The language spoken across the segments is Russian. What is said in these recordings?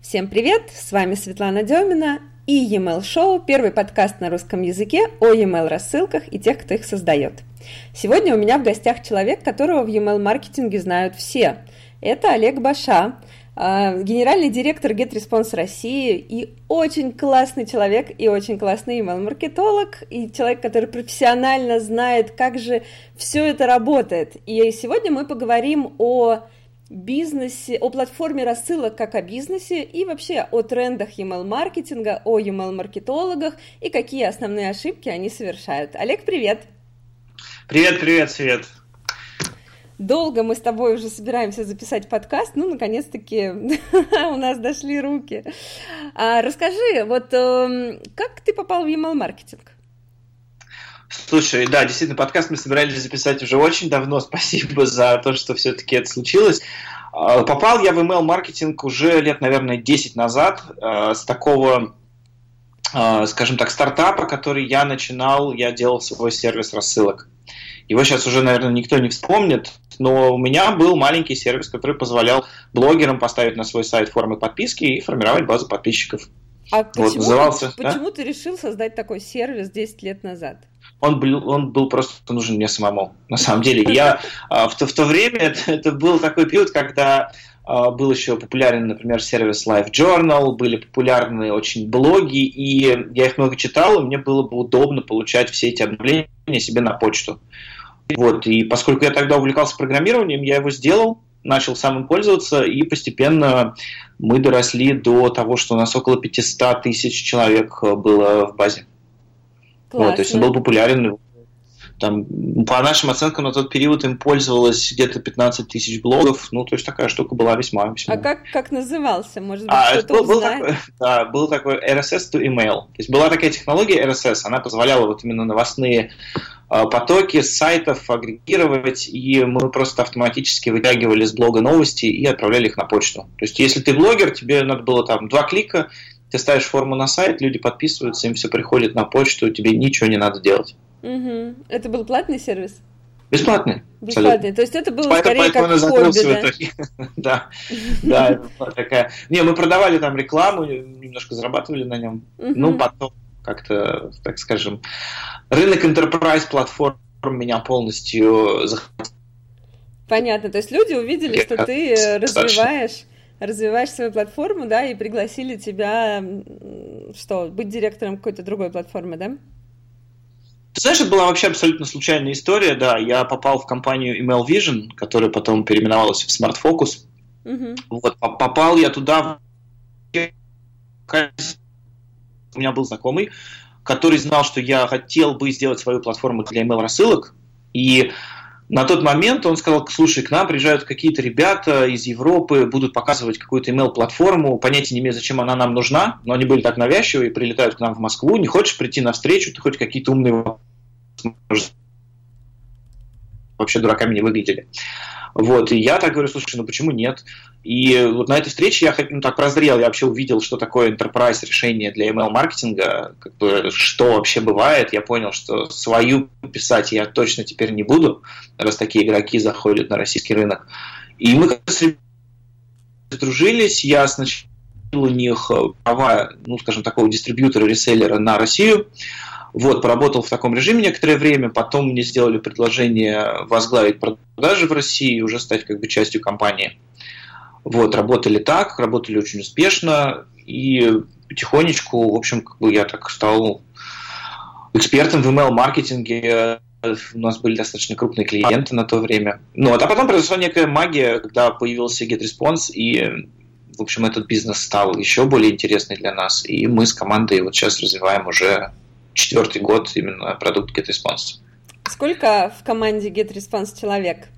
Всем привет! С вами Светлана Демина и e-mail шоу, первый подкаст на русском языке о e-mail рассылках и тех, кто их создает. Сегодня у меня в гостях человек, которого в e-mail маркетинге знают все. Это Олег Баша, а, генеральный директор GetResponse России и очень классный человек и очень классный email-маркетолог и человек, который профессионально знает, как же все это работает. И сегодня мы поговорим о бизнесе, о платформе рассылок как о бизнесе и вообще о трендах email-маркетинга, о email-маркетологах и какие основные ошибки они совершают. Олег, привет! Привет, привет, Свет! Долго мы с тобой уже собираемся записать подкаст, ну, наконец-таки у нас дошли руки. А, расскажи, вот э, как ты попал в email-маркетинг? Слушай, да, действительно, подкаст мы собирались записать уже очень давно. Спасибо за то, что все-таки это случилось. А, попал я в email-маркетинг уже лет, наверное, 10 назад а, с такого, а, скажем так, стартапа, который я начинал, я делал свой сервис рассылок. Его сейчас уже, наверное, никто не вспомнит, но у меня был маленький сервис, который позволял блогерам поставить на свой сайт формы подписки и формировать базу подписчиков. А почему, вот, назывался, почему да? ты решил создать такой сервис 10 лет назад? Он был, он был просто нужен мне самому, на самом деле. Я а, в то, в то время, это, это был такой период, когда а, был еще популярен, например, сервис Live Journal, были популярны очень блоги, и я их много читал, и мне было бы удобно получать все эти обновления себе на почту. Вот, и поскольку я тогда увлекался программированием, я его сделал, начал сам им пользоваться, и постепенно мы доросли до того, что у нас около 500 тысяч человек э, было в базе. Вот, то есть он был популярен. Там, по нашим оценкам, на тот период им пользовалось где-то 15 тысяч блогов. Ну, то есть такая штука была весьма. весьма. А как, как назывался? Может быть, а, кто-то был, был такой, Да, был такой RSS to email. То есть была такая технология RSS, она позволяла вот именно новостные а, потоки сайтов агрегировать, и мы просто автоматически вытягивали с блога новости и отправляли их на почту. То есть, если ты блогер, тебе надо было там два клика, ты ставишь форму на сайт, люди подписываются, им все приходит на почту, тебе ничего не надо делать. Угу. Это был платный сервис? Бесплатный. Бесплатный. Абсолютно. То есть это было поэтому, скорее поэтому как хобби, да? да, да, такая. Не, мы продавали там рекламу, немножко зарабатывали на нем. Ну, потом как-то, так скажем, рынок enterprise платформ меня полностью захватил. Понятно, то есть люди увидели, что ты развиваешь развиваешь свою платформу, да, и пригласили тебя, что, быть директором какой-то другой платформы, да? Ты знаешь, это была вообще абсолютно случайная история, да. Я попал в компанию Email Vision, которая потом переименовалась в Smart Focus. Угу. Вот, попал я туда, у меня был знакомый, который знал, что я хотел бы сделать свою платформу для email рассылок, и на тот момент он сказал, слушай, к нам приезжают какие-то ребята из Европы, будут показывать какую-то email-платформу, понятия не имею, зачем она нам нужна, но они были так навязчивые, прилетают к нам в Москву, не хочешь прийти на встречу, ты хоть какие-то умные вообще дураками не выглядели. Вот, и я так говорю, слушай, ну почему нет? И вот на этой встрече я ну, так прозрел, я вообще увидел, что такое enterprise решение для email-маркетинга, как бы, что вообще бывает. Я понял, что свою писать я точно теперь не буду, раз такие игроки заходят на российский рынок. И мы как раз дружились, я сначала у них права, ну, скажем, такого дистрибьютора, реселлера на Россию, вот, поработал в таком режиме некоторое время, потом мне сделали предложение возглавить продажи в России и уже стать как бы частью компании. Вот, работали так, работали очень успешно, и потихонечку, в общем, как бы я так стал экспертом в email-маркетинге, у нас были достаточно крупные клиенты на то время. Ну, а потом произошла некая магия, когда появился GetResponse, и, в общем, этот бизнес стал еще более интересный для нас, и мы с командой вот сейчас развиваем уже четвертый год именно продукт GetResponse. Сколько в команде GetResponse человек?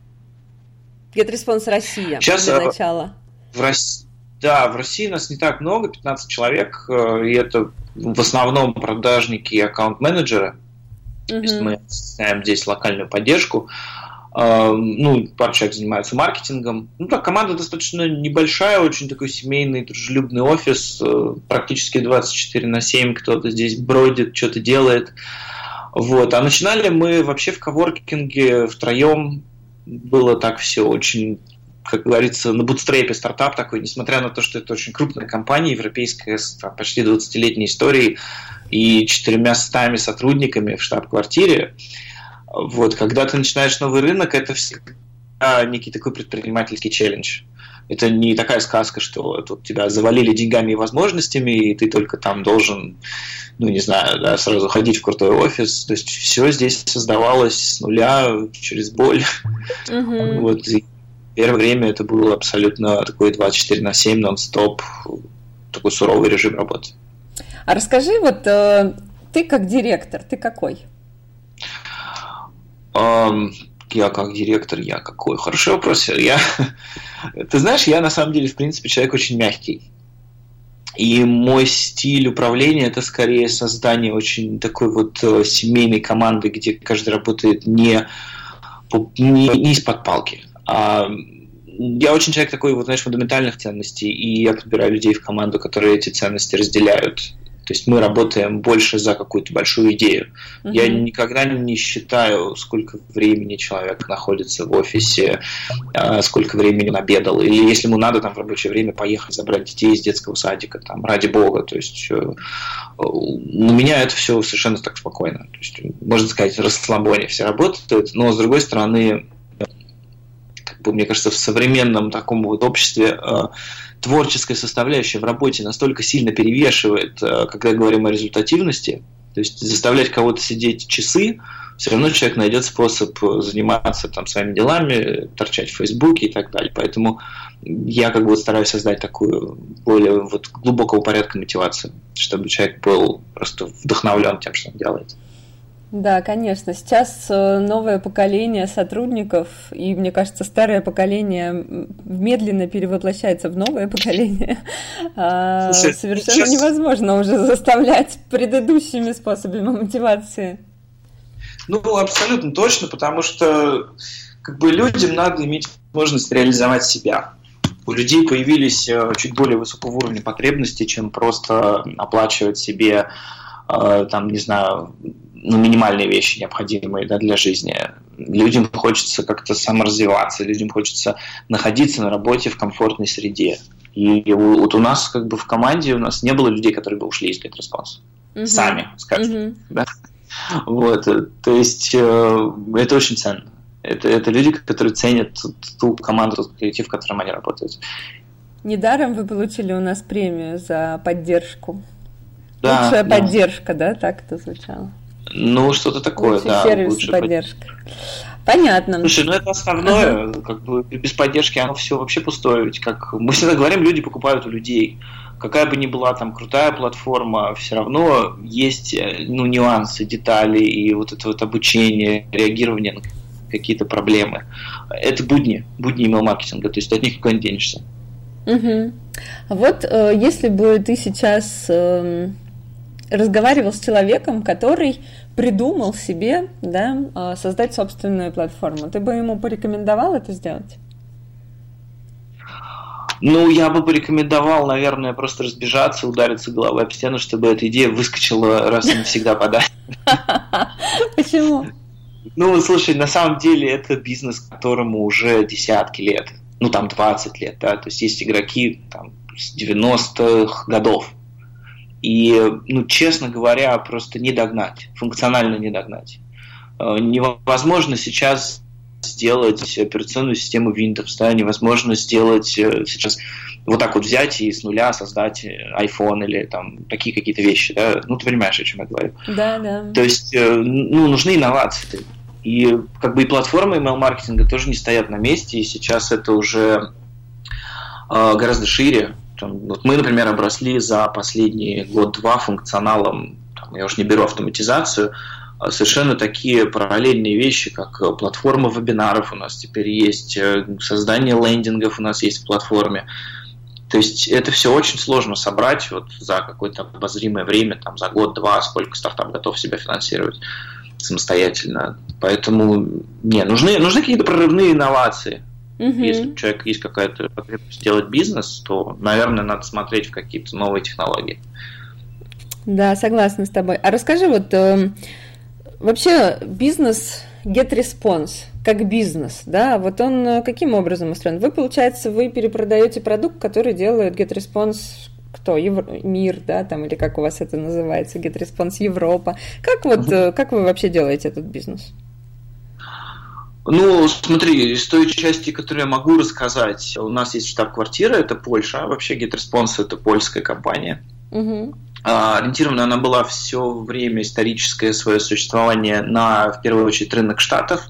GetResponse Россия Сейчас, для э, начала. В России, да, в России нас не так много, 15 человек, э, и это в основном продажники и аккаунт-менеджеры. Mm-hmm. То есть мы ставим здесь локальную поддержку. Э, ну, пару человек занимаются маркетингом. Ну так, команда достаточно небольшая, очень такой семейный, дружелюбный офис, практически 24 на 7 кто-то здесь бродит, что-то делает. Вот. А начинали мы вообще в коворкинге втроем, было так все очень как говорится, на бутстрепе стартап такой, несмотря на то, что это очень крупная компания, европейская, с там, почти 20-летней историей и четырьмя стами сотрудниками в штаб-квартире. Вот, когда ты начинаешь новый рынок, это всегда некий такой предпринимательский челлендж. Это не такая сказка, что тут тебя завалили деньгами и возможностями, и ты только там должен, ну, не знаю, да, сразу ходить в крутой офис. То есть все здесь создавалось с нуля, через боль. Mm-hmm. Вот, и первое время это был абсолютно такой 24 на 7 нон-стоп, такой суровый режим работы. А расскажи, вот э, ты как директор, ты какой? Um, я как директор, я какой? Хороший вопрос. Я, ты знаешь, я на самом деле, в принципе, человек очень мягкий. И мой стиль управления это скорее создание очень такой вот э, семейной команды, где каждый работает не, не, не из-под палки. А я очень человек такой, вот, знаешь, фундаментальных ценностей, и я подбираю людей в команду, которые эти ценности разделяют. То есть мы работаем больше за какую-то большую идею. Uh-huh. Я никогда не считаю, сколько времени человек находится в офисе, а, сколько времени он обедал. Или если ему надо там в рабочее время поехать забрать детей из детского садика, там, ради бога. То есть э, у меня это все совершенно так спокойно. То есть, можно сказать, расслабоне все работают, но с другой стороны, мне кажется, в современном таком вот обществе э, творческая составляющая в работе настолько сильно перевешивает, э, когда говорим о результативности, то есть заставлять кого-то сидеть часы, все равно человек найдет способ заниматься там своими делами, торчать в Фейсбуке и так далее. Поэтому я как бы стараюсь создать такую более вот глубокого порядка мотивацию, чтобы человек был просто вдохновлен тем, что он делает. Да, конечно. Сейчас э, новое поколение сотрудников, и, мне кажется, старое поколение медленно перевоплощается в новое поколение. А, Слушай, Совершенно сейчас... невозможно уже заставлять предыдущими способами мотивации. Ну, абсолютно точно, потому что как бы людям надо иметь возможность реализовать себя. У людей появились э, чуть более высокого уровня потребности, чем просто оплачивать себе, э, там, не знаю, ну, минимальные вещи, необходимые да, для жизни. Людям хочется как-то саморазвиваться, людям хочется находиться на работе в комфортной среде. И вот у нас как бы в команде у нас не было людей, которые бы ушли из GetResponse. Угу. Сами, скажем. Угу. Да? Вот, э, то есть э, это очень ценно. Это, это люди, которые ценят ту, ту команду, тот коллектив, в котором они работают. Недаром вы получили у нас премию за поддержку. Да, Лучшая да. поддержка, да, так это звучало? Ну, что-то такое, Лучший да. сервис лучше поддержка. Понятно. Слушай, ну это основное, ага. как бы без поддержки оно все вообще пустое. Ведь как мы всегда говорим, люди покупают у людей. Какая бы ни была там крутая платформа, все равно есть э, ну, нюансы, детали и вот это вот обучение, реагирование на какие-то проблемы. Это будни, будни email-маркетинга, то есть от них никуда не денешься. Угу. Вот э, если бы ты сейчас э, разговаривал с человеком, который придумал себе да, а, создать собственную платформу. Ты бы ему порекомендовал это сделать? Ну, я бы порекомендовал, наверное, просто разбежаться, удариться головой об стену, чтобы эта идея выскочила раз и навсегда подать. Почему? Ну, слушай, на самом деле это бизнес, которому уже десятки лет, ну, там 20 лет, да, то есть есть игроки там с 90-х годов, и, ну, честно говоря, просто не догнать, функционально не догнать. Э, невозможно сейчас сделать операционную систему Windows, да, невозможно сделать э, сейчас вот так вот взять и с нуля создать iPhone или там такие какие-то вещи, да, ну ты понимаешь, о чем я говорю. Да, да. То есть, э, ну, нужны инновации. И как бы и платформы email-маркетинга тоже не стоят на месте, и сейчас это уже гораздо шире, там, вот мы, например, обросли за последние год-два функционалом, там, я уж не беру автоматизацию, а совершенно такие параллельные вещи, как платформа вебинаров у нас теперь есть, э, создание лендингов у нас есть в платформе. То есть это все очень сложно собрать вот за какое-то обозримое время, там, за год-два, сколько стартап готов себя финансировать самостоятельно. Поэтому не, нужны, нужны какие-то прорывные инновации. Угу. Если у человека есть какая-то потребность сделать бизнес, то, наверное, надо смотреть в какие-то новые технологии. Да, согласна с тобой. А расскажи, вот э, вообще бизнес GetResponse как бизнес, да, вот он э, каким образом устроен? Вы, получается, вы перепродаете продукт, который делает GetResponse кто? Евро... Мир, да, там, или как у вас это называется, GetResponse Европа. Как вот, uh как вы вообще делаете этот бизнес? Ну, смотри, из той части, которую я могу рассказать, у нас есть штаб-квартира, это Польша, а вообще GetResponse это польская компания. Uh-huh. Ориентирована она была все время историческое свое существование на, в первую очередь, рынок Штатов.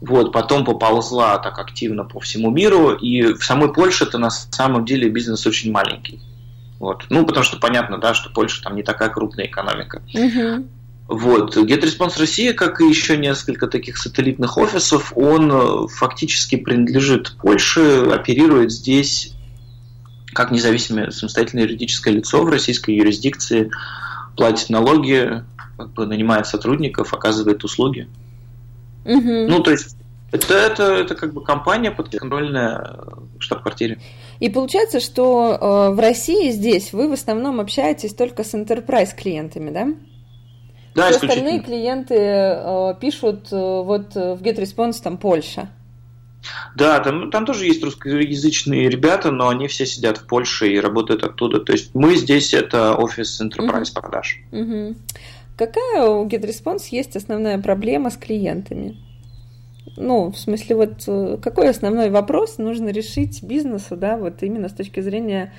Вот, потом поползла так активно по всему миру, и в самой Польше это на самом деле бизнес очень маленький. Вот. Ну, потому что понятно, да, что Польша там не такая крупная экономика. Угу. Вот. GetResponse Россия, как и еще несколько таких сателлитных офисов, он э, фактически принадлежит Польше, оперирует здесь как независимое самостоятельное юридическое лицо в российской юрисдикции, платит налоги, как бы нанимает сотрудников, оказывает услуги. Угу. Ну, то есть это, это, это как бы компания подконтрольная штаб-квартире. И получается, что э, в России здесь вы в основном общаетесь только с enterprise клиентами, да? Да, Все остальные клиенты э, пишут э, вот в GetResponse там Польша. Да, там, там тоже есть русскоязычные ребята, но они все сидят в Польше и работают оттуда. То есть мы здесь это офис enterprise угу. продаж. Угу. Какая у GetResponse есть основная проблема с клиентами? Ну, в смысле, вот э, какой основной вопрос нужно решить бизнесу, да, вот именно с точки зрения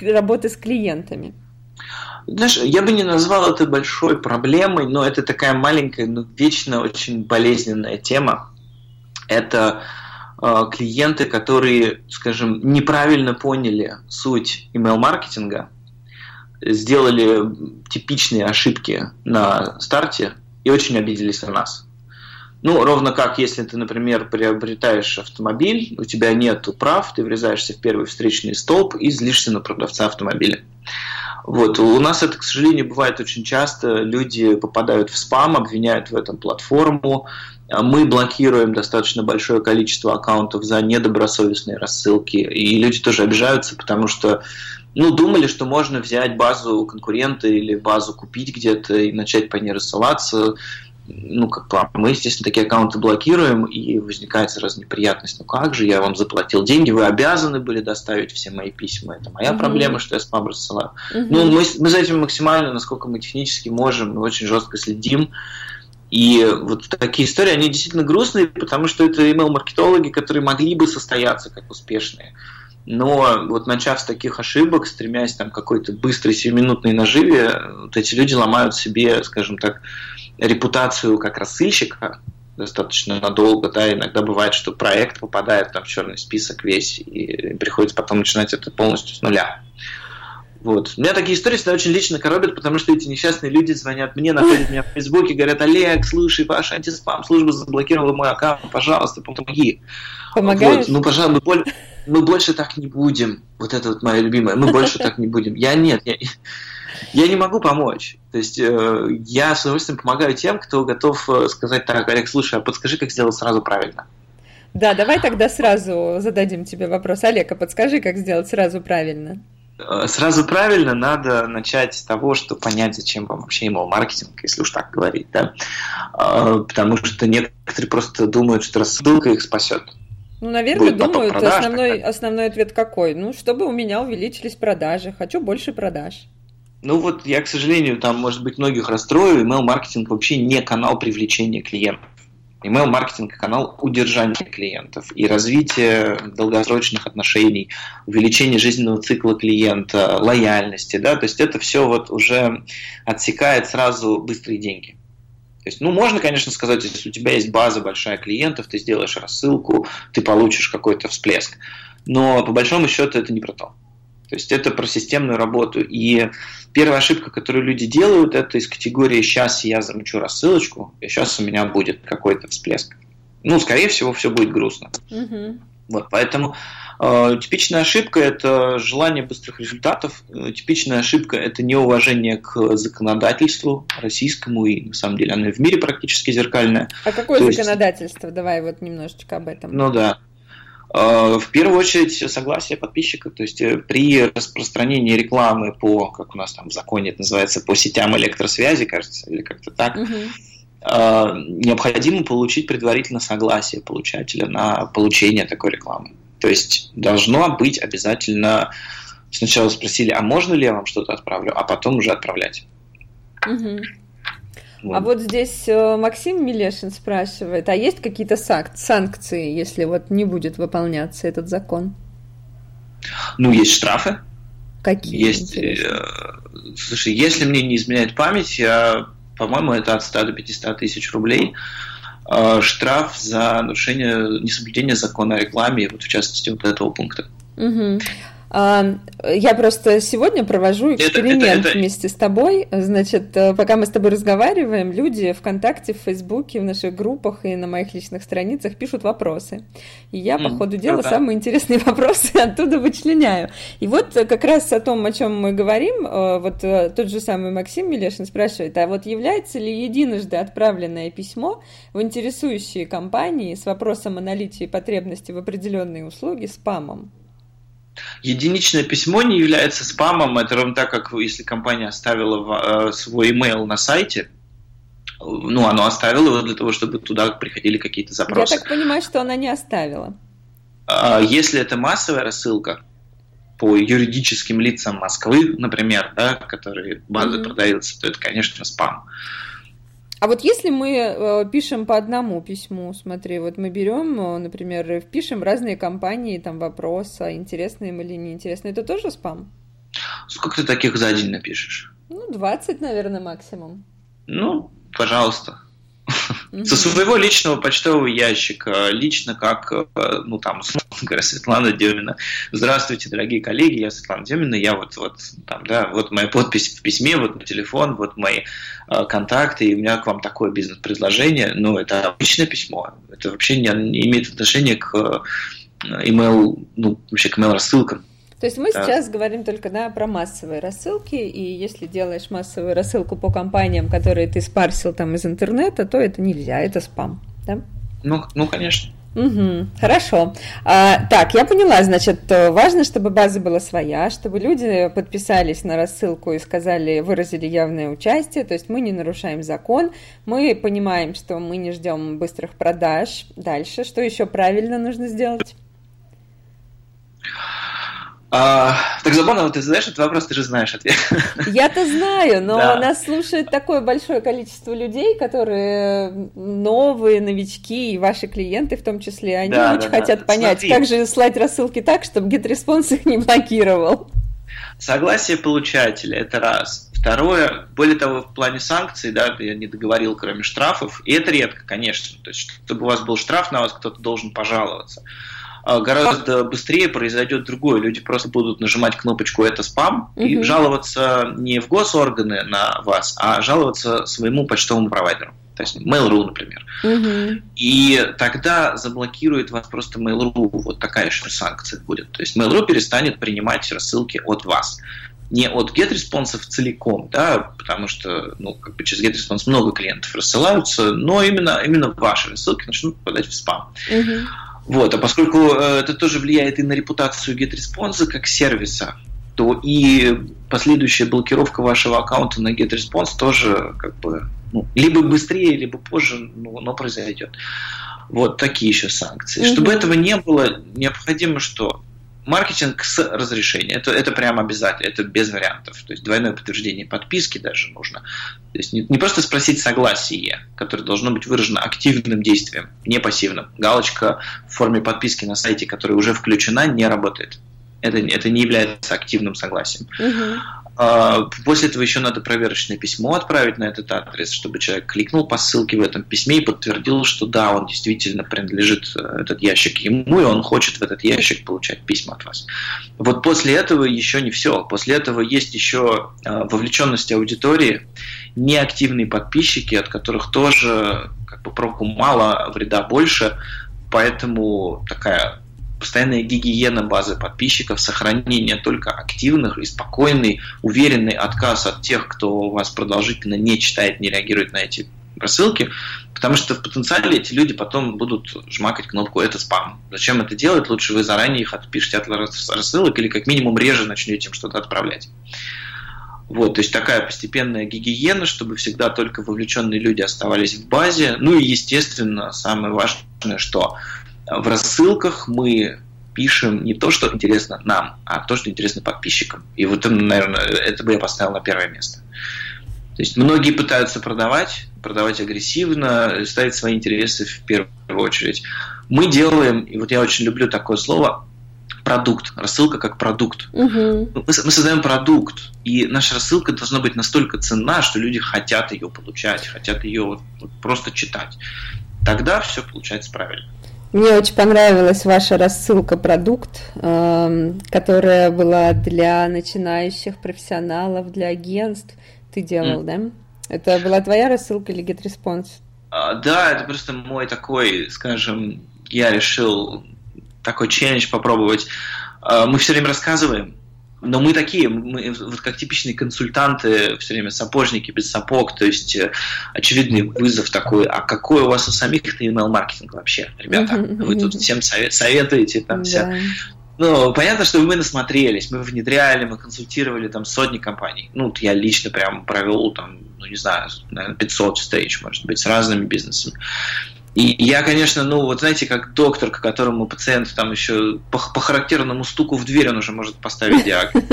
работы с клиентами? Знаешь, я бы не назвал это большой проблемой, но это такая маленькая, но вечно очень болезненная тема. Это э, клиенты, которые, скажем, неправильно поняли суть email-маркетинга, сделали типичные ошибки на старте и очень обиделись на нас. Ну, ровно как если ты, например, приобретаешь автомобиль, у тебя нет прав, ты врезаешься в первый встречный столб и злишься на продавца автомобиля. Вот. У нас это, к сожалению, бывает очень часто. Люди попадают в спам, обвиняют в этом платформу. Мы блокируем достаточно большое количество аккаунтов за недобросовестные рассылки. И люди тоже обижаются, потому что ну, думали, что можно взять базу конкурента или базу купить где-то и начать по ней рассылаться ну, как бы, мы, естественно, такие аккаунты блокируем, и возникает сразу неприятность. Ну как же, я вам заплатил деньги, вы обязаны были доставить все мои письма. Это моя mm-hmm. проблема, что я спам рассылаю. Mm-hmm. Ну, мы, мы за этим максимально, насколько мы технически можем, мы очень жестко следим. И вот такие истории, они действительно грустные, потому что это email-маркетологи, которые могли бы состояться как успешные. Но вот начав с таких ошибок, стремясь там какой-то быстрой сиюминутной наживе, вот эти люди ломают себе, скажем так, репутацию как рассыльщика достаточно надолго, да, иногда бывает, что проект попадает там в черный список весь, и приходится потом начинать это полностью с нуля. Вот. Меня такие истории всегда очень лично коробят, потому что эти несчастные люди звонят мне, находят меня в Фейсбуке, говорят, Олег, слушай, ваша антиспам служба заблокировала мой аккаунт, пожалуйста, помоги. Помогаешь? Вот. Ну, пожалуйста, мы, мы больше так не будем. Вот это вот моя любимая. Мы больше так не будем. Я нет, я, я не могу помочь. То есть э, я с удовольствием помогаю тем, кто готов э, сказать так, Олег, слушай, а подскажи, как сделать сразу правильно. Да, давай тогда сразу зададим тебе вопрос. Олег, а подскажи, как сделать сразу правильно? Э, сразу правильно надо начать с того, что понять, зачем вам вообще email-маркетинг, если уж так говорить, да. Э, потому что некоторые просто думают, что рассылка их спасет. Ну, наверное, думают, продаж, основной, основной ответ какой? Ну, чтобы у меня увеличились продажи, хочу больше продаж. Ну вот я, к сожалению, там, может быть, многих расстрою, email-маркетинг вообще не канал привлечения клиентов. Email-маркетинг – канал удержания клиентов и развития долгосрочных отношений, увеличения жизненного цикла клиента, лояльности. Да? То есть это все вот уже отсекает сразу быстрые деньги. То есть, ну, можно, конечно, сказать, если у тебя есть база большая клиентов, ты сделаешь рассылку, ты получишь какой-то всплеск. Но по большому счету это не про то. То есть это про системную работу. И первая ошибка, которую люди делают, это из категории «сейчас я замучу рассылочку, и сейчас у меня будет какой-то всплеск». Ну, скорее всего, все будет грустно. Угу. Вот, поэтому э, типичная ошибка – это желание быстрых результатов. Э, типичная ошибка – это неуважение к законодательству российскому, и на самом деле оно и в мире практически зеркальное. А какое То законодательство? Есть... Давай вот немножечко об этом. Ну да. Э, в первую очередь согласие подписчика, то есть э, при распространении рекламы по, как у нас там в законе это называется, по сетям электросвязи, кажется, или как-то так, угу. необходимо получить предварительно согласие получателя на получение такой рекламы. То есть должно быть обязательно сначала спросили, а можно ли я вам что-то отправлю, а потом уже отправлять. Угу. Вот. А вот здесь э, Максим Милешин спрашивает, а есть какие-то санкции, если вот не будет выполняться этот закон? Ну, есть штрафы. Какие? Есть, э, слушай, если мне не изменяет память, я, по-моему, это от 100 до 500 тысяч рублей э, штраф за нарушение несоблюдения закона о рекламе, вот в частности вот этого пункта. Угу. Я просто сегодня провожу эксперимент это, это, это... вместе с тобой. Значит, э, пока мы с тобой разговариваем, люди ВКонтакте, в Фейсбуке, в наших группах и на моих личных страницах пишут вопросы. И я, mm, по ходу дела, да. самые интересные вопросы оттуда вычленяю. И вот э, как раз о том, о чем мы говорим, э, вот тот же самый Максим Милешин спрашивает, а вот является ли единожды отправленное письмо в интересующие компании с вопросом о наличии потребности в определенные услуги спамом? Единичное письмо не является спамом, это ровно так, как если компания оставила э, свой email на сайте, ну, оно оставило его для того, чтобы туда приходили какие-то запросы. Я так понимаю, что она не оставила. А, если это массовая рассылка по юридическим лицам Москвы, например, да, которые базы mm-hmm. продаются, то это, конечно, спам. А вот если мы э, пишем по одному письму, смотри, вот мы берем, э, например, впишем разные компании, там вопрос, а интересно им или неинтересно, это тоже спам? Сколько ты таких за день напишешь? Ну, 20, наверное, максимум. Ну, пожалуйста. Со своего личного почтового ящика, лично как, э, ну там, Светлана Демина. Здравствуйте, дорогие коллеги, я Светлана Демина, я вот, вот там, да, вот моя подпись в письме, вот мой телефон, вот мои э, контакты, и у меня к вам такое бизнес-предложение. Ну, это обычное письмо, это вообще не, имеет отношения к э, email, ну, вообще к email рассылкам. То есть мы да. сейчас говорим только да, про массовые рассылки, и если делаешь массовую рассылку по компаниям, которые ты спарсил там из интернета, то это нельзя, это спам, да? Ну, ну конечно. Угу, хорошо. А, так, я поняла, значит, важно, чтобы база была своя, чтобы люди подписались на рассылку и сказали, выразили явное участие, то есть мы не нарушаем закон, мы понимаем, что мы не ждем быстрых продаж. Дальше, что еще правильно нужно сделать? А, так забавно, вот ты задаешь этот вопрос, ты же знаешь ответ. Я-то знаю, но да. нас слушает такое большое количество людей, которые новые, новички, и ваши клиенты в том числе, они да, очень да, хотят да. понять, Смотри. как же слать рассылки так, чтобы GetResponse их не блокировал. Согласие получателя – это раз. Второе, более того, в плане санкций, да, я не договорил, кроме штрафов, и это редко, конечно, то есть, чтобы у вас был штраф на вас, кто-то должен пожаловаться. А, гораздо быстрее произойдет другое. Люди просто будут нажимать кнопочку «это спам» угу. и жаловаться не в госорганы на вас, а жаловаться своему почтовому провайдеру. То есть Mail.ru, например. Угу. И тогда заблокирует вас просто Mail.ru. Вот такая же санкция будет. То есть Mail.ru перестанет принимать рассылки от вас не от GetResponse целиком, да, потому что ну, как бы через GetResponse много клиентов рассылаются, но именно, именно ваши рассылки начнут попадать в спам. Угу. Вот, а поскольку э, это тоже влияет и на репутацию GetResponse как сервиса, то и последующая блокировка вашего аккаунта на GetResponse тоже как бы ну, либо быстрее, либо позже, ну, но произойдет. Вот такие еще санкции. Mm-hmm. Чтобы этого не было, необходимо что? Маркетинг с разрешения. Это, это прям обязательно, это без вариантов. То есть двойное подтверждение подписки даже нужно. То есть не, не просто спросить согласие, которое должно быть выражено активным действием, не пассивным. Галочка в форме подписки на сайте, которая уже включена, не работает. Это, это не является активным согласием. Угу. А, после этого еще надо проверочное письмо отправить на этот адрес, чтобы человек кликнул по ссылке в этом письме и подтвердил, что да, он действительно принадлежит э, этот ящик ему, и он хочет в этот ящик получать письма от вас. Вот после этого еще не все. После этого есть еще э, вовлеченность аудитории, неактивные подписчики, от которых тоже как бы проку мало, вреда больше, поэтому такая постоянная гигиена базы подписчиков, сохранение только активных и спокойный, уверенный отказ от тех, кто вас продолжительно не читает, не реагирует на эти рассылки, потому что в потенциале эти люди потом будут жмакать кнопку «это спам». Зачем это делать? Лучше вы заранее их отпишите от рассылок или как минимум реже начнете им что-то отправлять. Вот, то есть такая постепенная гигиена, чтобы всегда только вовлеченные люди оставались в базе. Ну и, естественно, самое важное, что в рассылках мы пишем не то, что интересно нам, а то, что интересно подписчикам. И вот, наверное, это бы я поставил на первое место. То есть многие пытаются продавать, продавать агрессивно, ставить свои интересы в первую очередь. Мы делаем, и вот я очень люблю такое слово, продукт, рассылка как продукт. Угу. Мы, мы создаем продукт, и наша рассылка должна быть настолько ценна, что люди хотят ее получать, хотят ее вот, вот просто читать. Тогда все получается правильно. Мне очень понравилась ваша рассылка продукт, э, которая была для начинающих профессионалов, для агентств. Ты делал, mm. да? Это была твоя рассылка или GetResponse? А, да, это просто мой такой, скажем, я решил такой челлендж попробовать. А, мы все время рассказываем, но мы такие, мы вот как типичные консультанты, все время сапожники без сапог, то есть э, очевидный вызов такой, а какой у вас у самих email-маркетинг вообще, ребята? Вы тут всем советуете там вся ну, понятно, что мы насмотрелись, мы внедряли, мы консультировали там сотни компаний. Ну, я лично прям провел там, ну, не знаю, наверное, 500 встреч, может быть, с разными бизнесами. И я, конечно, ну, вот знаете, как доктор, к которому пациент там еще по, по характерному стуку в дверь он уже может поставить диагноз.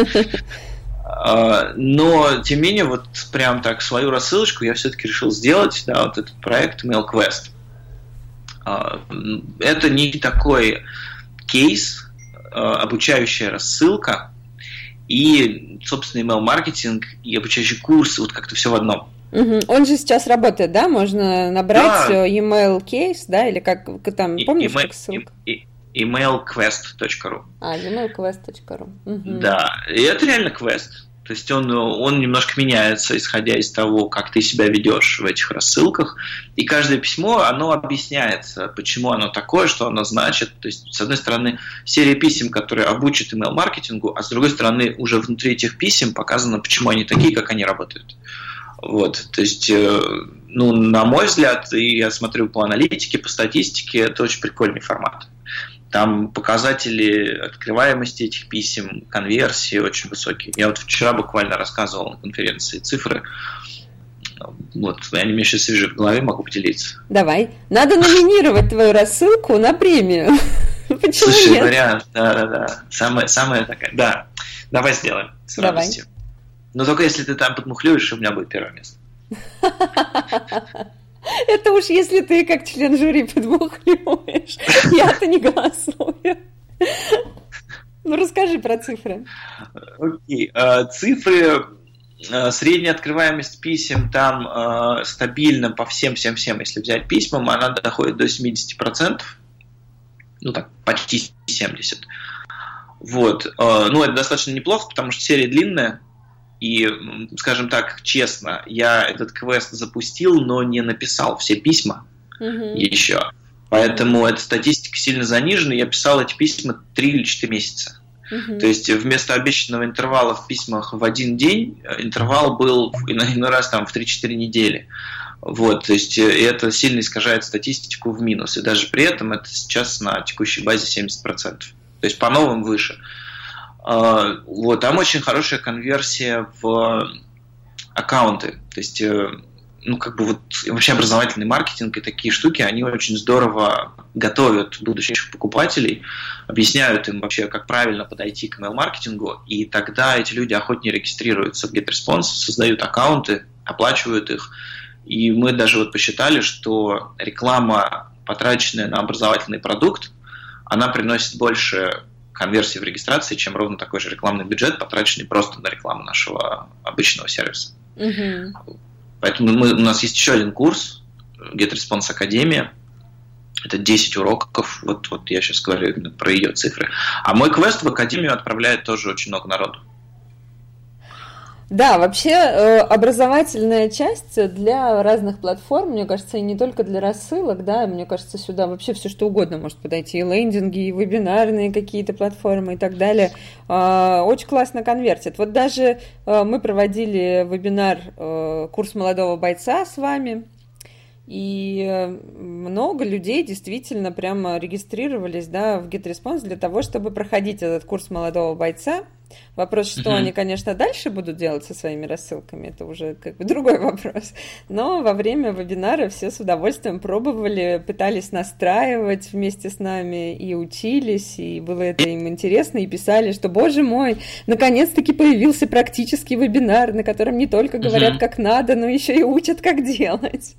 А, но, тем не менее, вот прям так свою рассылочку я все-таки решил сделать, да, вот этот проект MailQuest. А, это не такой кейс, Э, обучающая рассылка и, собственно, email-маркетинг и обучающий курс, вот как-то все в одном. Угу. Он же сейчас работает, да? Можно набрать да. email кейс, да, или как там, помнишь, как ссылка? emailquest.ru А, emailquest.ru угу. Да, и это реально квест. То есть он, он немножко меняется, исходя из того, как ты себя ведешь в этих рассылках. И каждое письмо, оно объясняется, почему оно такое, что оно значит. То есть, с одной стороны, серия писем, которые обучат email-маркетингу, а с другой стороны, уже внутри этих писем показано, почему они такие, как они работают. Вот, то есть, э, ну, на мой взгляд, и я смотрю по аналитике, по статистике, это очень прикольный формат. Там показатели открываемости этих писем, конверсии очень высокие. Я вот вчера буквально рассказывал на конференции цифры. Вот, они мне сейчас свежи в голове, могу поделиться. Давай. Надо номинировать твою рассылку на премию. Почему Слушай, нет? вариант, да-да-да. Самая, самая такая, да. Давай сделаем с Давай. радостью. Но только если ты там подмухлюешь, у меня будет первое место. Это уж если ты как член жюри подмухнешь. Я-то не голосую. Ну, расскажи про цифры. Окей. Okay. Цифры средняя открываемость писем там э, стабильно по всем-всем-всем, если взять письмам, она доходит до 70%, ну так, почти 70%. Вот. Э, ну, это достаточно неплохо, потому что серия длинная, и, скажем так, честно, я этот квест запустил, но не написал все письма угу. еще. Поэтому эта статистика сильно занижена. Я писал эти письма 3 или 4 месяца. Угу. То есть вместо обещанного интервала в письмах в один день, э, интервал был иной раз там в 3-4 недели. Вот, то есть э, это сильно искажает статистику в минус. И даже при этом это сейчас на текущей базе 70%. То есть по новым выше. А, вот, там очень хорошая конверсия в аккаунты. То есть, э, ну, как бы вот вообще образовательный маркетинг и такие штуки, они очень здорово готовят будущих покупателей, объясняют им вообще, как правильно подойти к email-маркетингу, и тогда эти люди охотнее регистрируются в GetResponse, создают аккаунты, оплачивают их. И мы даже вот посчитали, что реклама, потраченная на образовательный продукт, она приносит больше конверсии в регистрации, чем ровно такой же рекламный бюджет, потраченный просто на рекламу нашего обычного сервиса. Угу. Поэтому мы, у нас есть еще один курс, GetResponse Академия. Это 10 уроков, вот, вот я сейчас говорю именно про ее цифры. А мой квест в Академию отправляет тоже очень много народу. Да, вообще э, образовательная часть для разных платформ, мне кажется, и не только для рассылок, да, мне кажется, сюда вообще все что угодно может подойти, и лендинги, и вебинарные какие-то платформы и так далее. Э, очень классно конвертит. Вот даже э, мы проводили вебинар «Курс молодого бойца» с вами, и много людей действительно прямо регистрировались да, в GetResponse для того, чтобы проходить этот курс молодого бойца – Вопрос, что uh-huh. они, конечно, дальше будут делать со своими рассылками, это уже как бы другой вопрос. Но во время вебинара все с удовольствием пробовали, пытались настраивать вместе с нами и учились, и было это им интересно, и писали, что, боже мой, наконец-таки появился практический вебинар, на котором не только говорят, uh-huh. как надо, но еще и учат, как делать.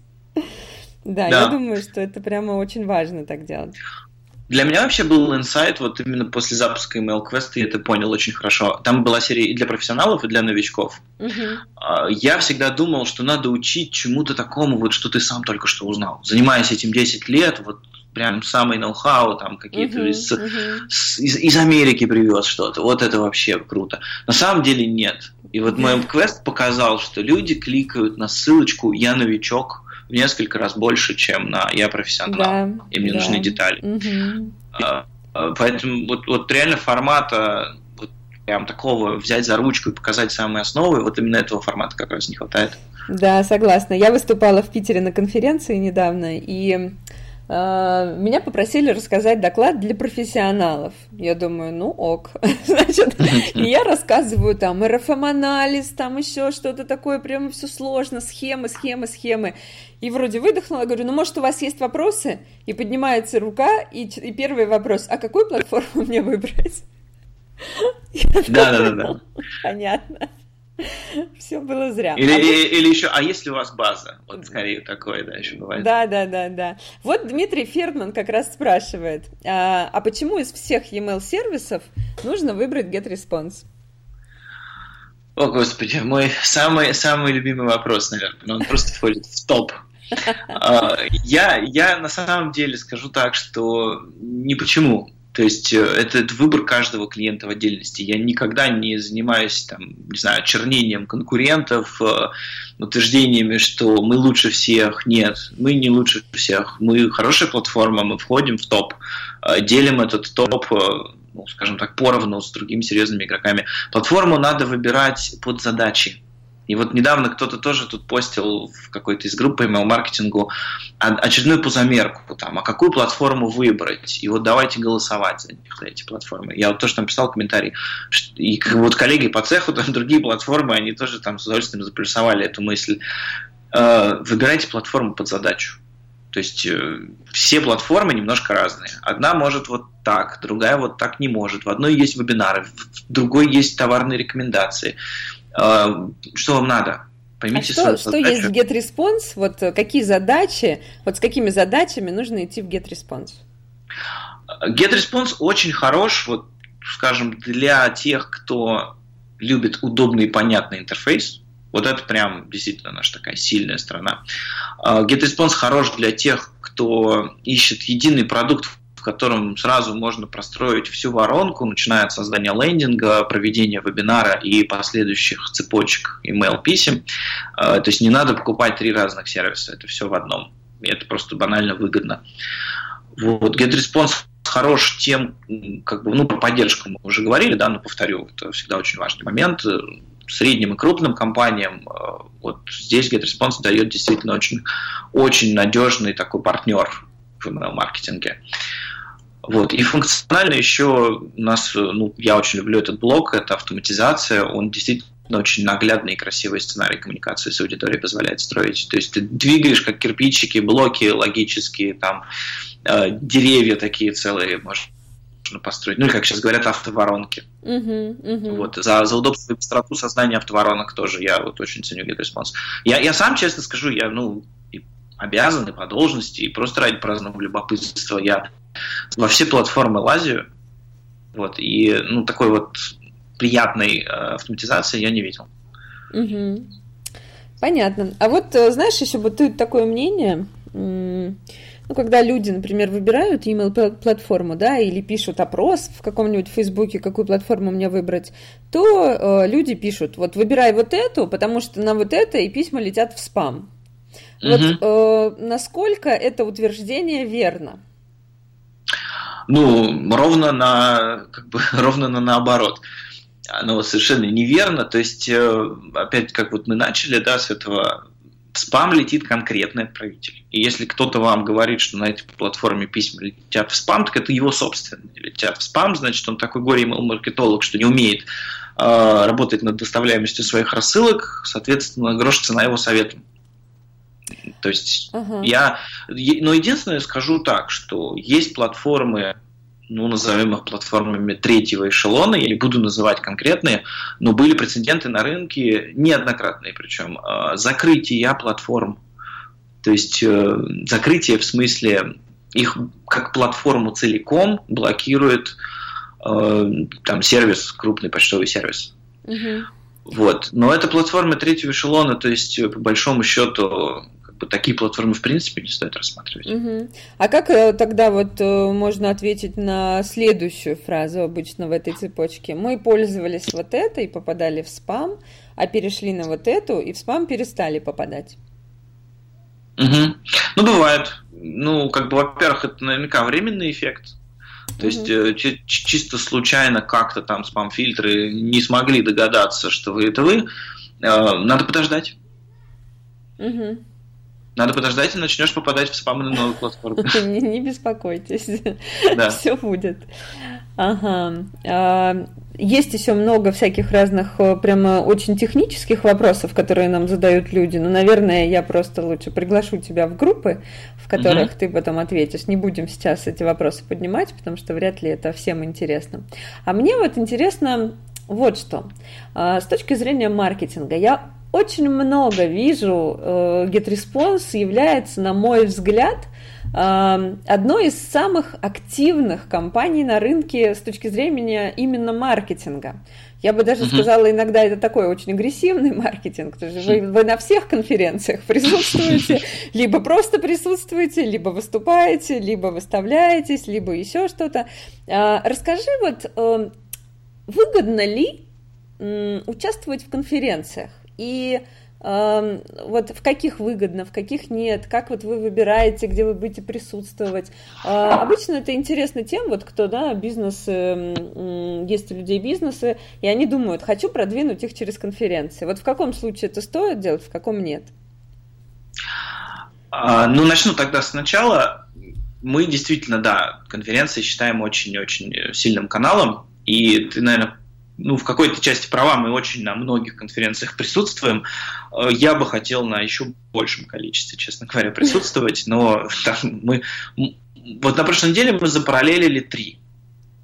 Да, да, я думаю, что это прямо очень важно так делать. Для меня вообще был инсайт, вот именно после запуска Email Quest, я это понял очень хорошо. Там была серия и для профессионалов, и для новичков. Uh-huh. Я всегда думал, что надо учить чему-то такому, вот что ты сам только что узнал. Занимаясь этим 10 лет, вот прям самый ноу-хау, там какие-то uh-huh, из, uh-huh. из, из Америки привез что-то. Вот это вообще круто. На самом деле нет. И вот мой квест показал, что люди кликают на ссылочку «Я новичок», в несколько раз больше, чем на я профессионал. Да, и мне да. нужны детали. Угу. Поэтому вот, вот реально формата вот прям такого взять за ручку и показать самые основы, вот именно этого формата как раз не хватает. Да, согласна. Я выступала в Питере на конференции недавно, и меня попросили рассказать доклад для профессионалов. Я думаю, ну ок. Значит, и я рассказываю там РФМ-анализ, там еще что-то такое, прям все сложно, схемы, схемы, схемы. И вроде выдохнула, говорю, ну может у вас есть вопросы? И поднимается рука, и, и первый вопрос, а какую платформу мне выбрать? Да, да, да. Понятно. Все было зря. Или, а или, или еще, а если у вас база? Вот скорее такое, да, еще бывает. Да, да, да, да. Вот Дмитрий Фердман как раз спрашивает, а, а почему из всех e-mail сервисов нужно выбрать GetResponse? О, Господи, мой самый, самый любимый вопрос, наверное. Он просто входит в топ. А, я, я на самом деле скажу так, что не почему. То есть э, это, это выбор каждого клиента в отдельности. Я никогда не занимаюсь, там, не знаю, чернением конкурентов, э, утверждениями, что мы лучше всех. Нет, мы не лучше всех. Мы хорошая платформа, мы входим в топ, э, делим этот топ ну, скажем так, поровну с другими серьезными игроками. Платформу надо выбирать под задачи. И вот недавно кто-то тоже тут постил в какой-то из групп по email-маркетингу очередную пузомерку, там, а какую платформу выбрать, и вот давайте голосовать за них, эти платформы. Я вот тоже там писал комментарий, и вот коллеги по цеху, там другие платформы, они тоже там с удовольствием заплюсовали эту мысль. Э, выбирайте платформу под задачу. То есть э, все платформы немножко разные. Одна может вот так, другая вот так не может. В одной есть вебинары, в другой есть товарные рекомендации. А, что вам надо? Поймите а что, что есть в GetResponse? Вот э, какие задачи, вот с какими задачами нужно идти в GetResponse? GetResponse очень хорош, вот, скажем, для тех, кто любит удобный и понятный интерфейс. Вот это прям действительно наша такая сильная страна. А, GetResponse хорош для тех, кто ищет единый продукт, в котором сразу можно простроить всю воронку, начиная от создания лендинга, проведения вебинара и последующих цепочек email писем. А, то есть не надо покупать три разных сервиса, это все в одном. И это просто банально выгодно. Вот. GetResponse хорош тем, как бы, ну, про поддержку мы уже говорили, да, но повторю, это всегда очень важный момент. Средним и крупным компаниям а, вот здесь GetResponse дает действительно очень, очень надежный такой партнер в email-маркетинге. Вот. И функционально еще у нас, ну, я очень люблю этот блок, это автоматизация, он действительно очень наглядный и красивый сценарий коммуникации с аудиторией позволяет строить. То есть ты двигаешь как кирпичики, блоки логические, там э, деревья такие целые можно построить. Ну или, как сейчас говорят, автоворонки. Uh-huh, uh-huh. Вот. За, за удобство и быстроту создания автоворонок тоже я вот очень ценю GetResponse. Я, я сам, честно скажу, я ну, и обязан и по должности, и просто ради праздного любопытства я во все платформы лазию, вот, и, ну, такой вот приятной э, автоматизации я не видел. Угу. Понятно. А вот, э, знаешь, еще бытует такое мнение, ну, когда люди, например, выбирают email платформу, да, или пишут опрос в каком-нибудь Фейсбуке, какую платформу мне выбрать, то э, люди пишут, вот выбирай вот эту, потому что на вот это и письма летят в спам. Угу. Вот э, насколько это утверждение верно? Ну, ровно на, как бы, ровно на наоборот. Оно совершенно неверно. То есть, э, опять, как вот мы начали, да, с этого спам летит конкретный отправитель. И если кто-то вам говорит, что на этой платформе письма летят в спам, так это его собственные летят в спам, значит, он такой горе-маркетолог, что не умеет э, работать над доставляемостью своих рассылок, соответственно, грош цена его совету. То есть uh-huh. я... Но единственное скажу так, что есть платформы, ну, назовем их платформами третьего эшелона, я не буду называть конкретные, но были прецеденты на рынке, неоднократные причем, а, закрытия платформ. То есть э, закрытие в смысле их как платформу целиком блокирует э, там сервис, крупный почтовый сервис. Угу. Вот. Но это платформа третьего эшелона, то есть по большому счету такие платформы в принципе не стоит рассматривать. Угу. А как э, тогда вот э, можно ответить на следующую фразу обычно в этой цепочке? Мы пользовались вот этой, попадали в спам, а перешли на вот эту и в спам перестали попадать. Угу. Ну, бывает. Ну, как бы, во-первых, это наверняка временный эффект. То есть mm чисто случайно как-то там спам-фильтры не смогли догадаться, что вы это вы. Надо подождать. Угу. Надо подождать, и начнешь попадать в спам на новую платформу. Не, не беспокойтесь, да. все будет. Ага. А, есть еще много всяких разных, э, прямо очень технических вопросов, которые нам задают люди. Но, наверное, я просто лучше приглашу тебя в группы, в которых угу. ты потом ответишь. Не будем сейчас эти вопросы поднимать, потому что вряд ли это всем интересно. А мне вот интересно вот что. А, с точки зрения маркетинга, я очень много вижу, э, GetResponse является, на мой взгляд, э, одной из самых активных компаний на рынке с точки зрения именно маркетинга. Я бы даже uh-huh. сказала, иногда это такой очень агрессивный маркетинг. То есть вы, вы на всех конференциях присутствуете, либо просто присутствуете, либо выступаете, либо выставляетесь, либо еще что-то. А, расскажи, вот э, выгодно ли участвовать в конференциях? И э, вот в каких выгодно, в каких нет, как вот вы выбираете, где вы будете присутствовать. Э, обычно это интересно тем, вот кто, да, бизнес, э, есть у людей бизнесы, и они думают, хочу продвинуть их через конференции. Вот в каком случае это стоит делать, в каком нет? А, ну, начну тогда сначала. Мы действительно, да, конференции считаем очень-очень сильным каналом, и ты, наверное, ну, в какой-то части права мы очень на многих конференциях присутствуем. Э, я бы хотел на еще большем количестве, честно говоря, присутствовать, но там, мы... Вот на прошлой неделе мы запараллелили три.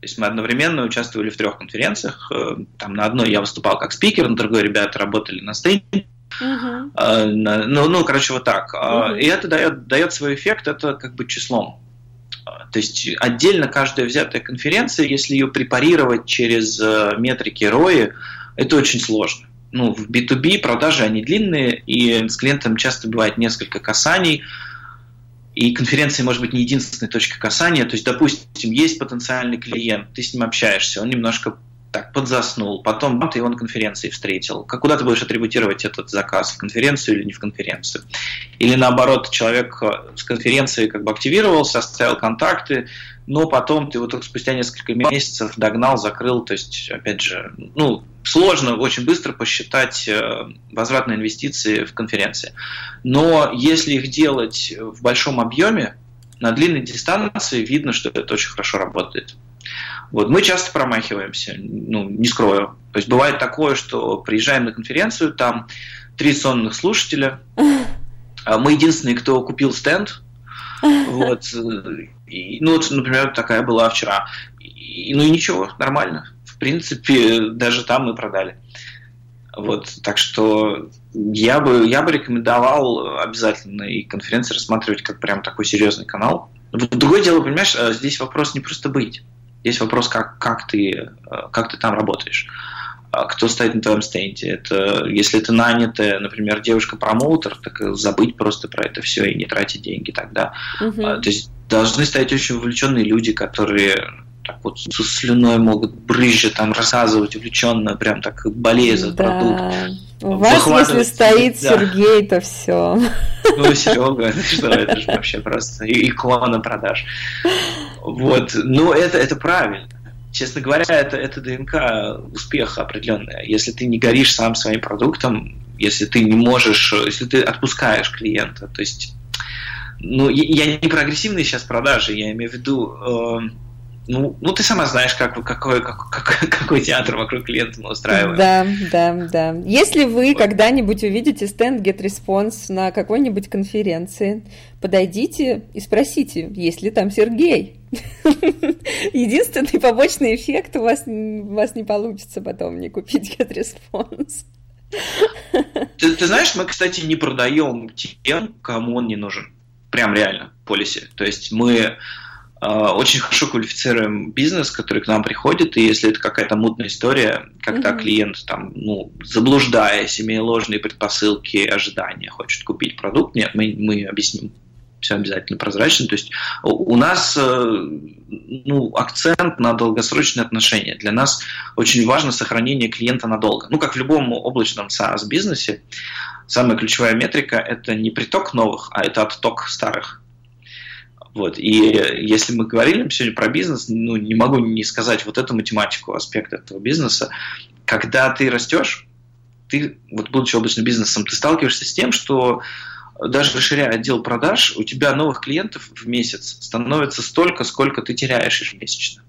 То есть мы одновременно участвовали в трех конференциях. Э, там на одной я выступал как спикер, на другой ребята работали на стенде. Uh-huh. Ну, ну, короче, вот так. Uh-huh. И это дает, дает свой эффект, это как бы числом. То есть отдельно каждая взятая конференция, если ее препарировать через э, метрики ROI, это очень сложно. Ну, в B2B продажи, они длинные, и с клиентом часто бывает несколько касаний, и конференция может быть не единственной точкой касания. То есть, допустим, есть потенциальный клиент, ты с ним общаешься, он немножко так, подзаснул, потом ты его на конференции встретил. Как, куда ты будешь атрибутировать этот заказ, в конференцию или не в конференцию? Или наоборот, человек э, с конференции как бы активировался, оставил контакты, но потом ты его только спустя несколько месяцев догнал, закрыл. То есть, опять же, ну, сложно очень быстро посчитать э, возвратные инвестиции в конференции. Но если их делать в большом объеме, на длинной дистанции видно, что это очень хорошо работает. Вот, мы часто промахиваемся, ну, не скрою. То есть бывает такое, что приезжаем на конференцию, там три сонных слушателя, а мы единственные, кто купил стенд, вот, и, ну, вот, например, такая была вчера. И, ну и ничего, нормально. В принципе, даже там мы продали. Вот, так что я бы, я бы рекомендовал обязательно и конференции рассматривать как прям такой серьезный канал. Другое дело, понимаешь, а здесь вопрос не просто быть. Есть вопрос, как, как, ты, э, как ты там работаешь а кто стоит на твоем стенде. Это, если это нанятая, например, девушка-промоутер, так забыть просто про это все так вот со слюной могут брызжать, там рассказывать увлеченно, прям так болея за да. продукт. У вас, если стоит да. Сергей, то все. Ну, Серега, что, это же вообще просто икона продаж. Вот, ну это, это правильно. Честно говоря, это, это ДНК успеха определенная. Если ты не горишь сам своим продуктом, если ты не можешь, если ты отпускаешь клиента. То есть, ну, я не про агрессивные сейчас продажи, я имею в виду, э, ну, ну, ты сама знаешь, как, какой, как, какой, какой театр вокруг клиента мы устраиваем. Да, да, да. Если вы вот. когда-нибудь увидите стенд Get Response на какой-нибудь конференции, подойдите и спросите, есть ли там Сергей. Единственный побочный эффект у вас, у вас не получится потом не купить Get Response. Ты, ты знаешь, мы, кстати, не продаем тем, кому он не нужен. Прям реально, полисе. То есть мы очень хорошо квалифицируем бизнес, который к нам приходит, и если это какая-то мутная история, когда mm-hmm. клиент там, ну, заблуждаясь, имея ложные предпосылки, ожидания, хочет купить продукт, нет, мы, мы объясним все обязательно прозрачно. То есть у нас э, ну, акцент на долгосрочные отношения. Для нас очень важно сохранение клиента надолго. Ну, как в любом облачном SaaS-бизнесе, самая ключевая метрика – это не приток новых, а это отток старых. Вот. И если мы говорили сегодня про бизнес, ну, не могу не сказать вот эту математику, аспект этого бизнеса. Когда ты растешь, ты, вот будучи облачным бизнесом, ты сталкиваешься с тем, что даже расширяя отдел продаж, у тебя новых клиентов в месяц становится столько, сколько ты теряешь ежемесячно.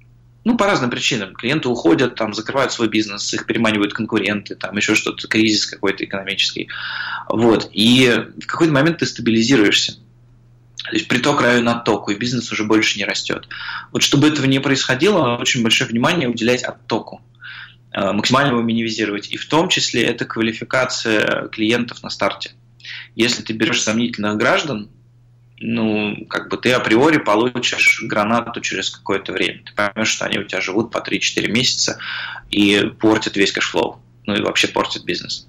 Ну, по разным причинам. Клиенты уходят, там, закрывают свой бизнес, их переманивают конкуренты, там, еще что-то, кризис какой-то экономический. Вот. И в какой-то момент ты стабилизируешься. То есть приток равен оттоку, и бизнес уже больше не растет. Вот чтобы этого не происходило, очень большое внимание уделять оттоку э, максимально его минимизировать. И в том числе это квалификация клиентов на старте. Если ты берешь сомнительных граждан, ну, как бы ты априори получишь гранату через какое-то время. Ты поймешь, что они у тебя живут по 3-4 месяца и портят весь cash flow. Ну и вообще портят бизнес.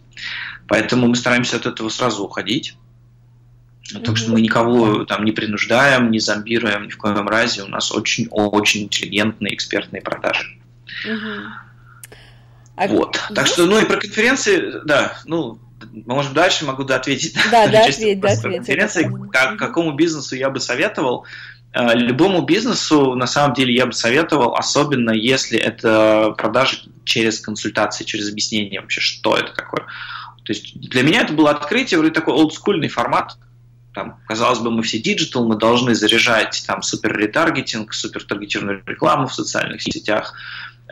Поэтому мы стараемся от этого сразу уходить. Так что мы никого там не принуждаем, не зомбируем ни в коем разе. У нас очень-очень интеллигентные экспертные продажи. А вот. Так что, ну и про конференции, да, ну, может, дальше могу да, ответить. Да, да, ответь, да, ответь. Конференции, как, какому бизнесу я бы советовал? Э, любому бизнесу, на самом деле, я бы советовал, особенно если это продажи через консультации, через объяснение вообще, что это такое. То есть для меня это было открытие, вроде такой олдскульный формат, там, казалось бы, мы все digital, мы должны заряжать там супер ретаргетинг, супер таргетированную рекламу в социальных сетях.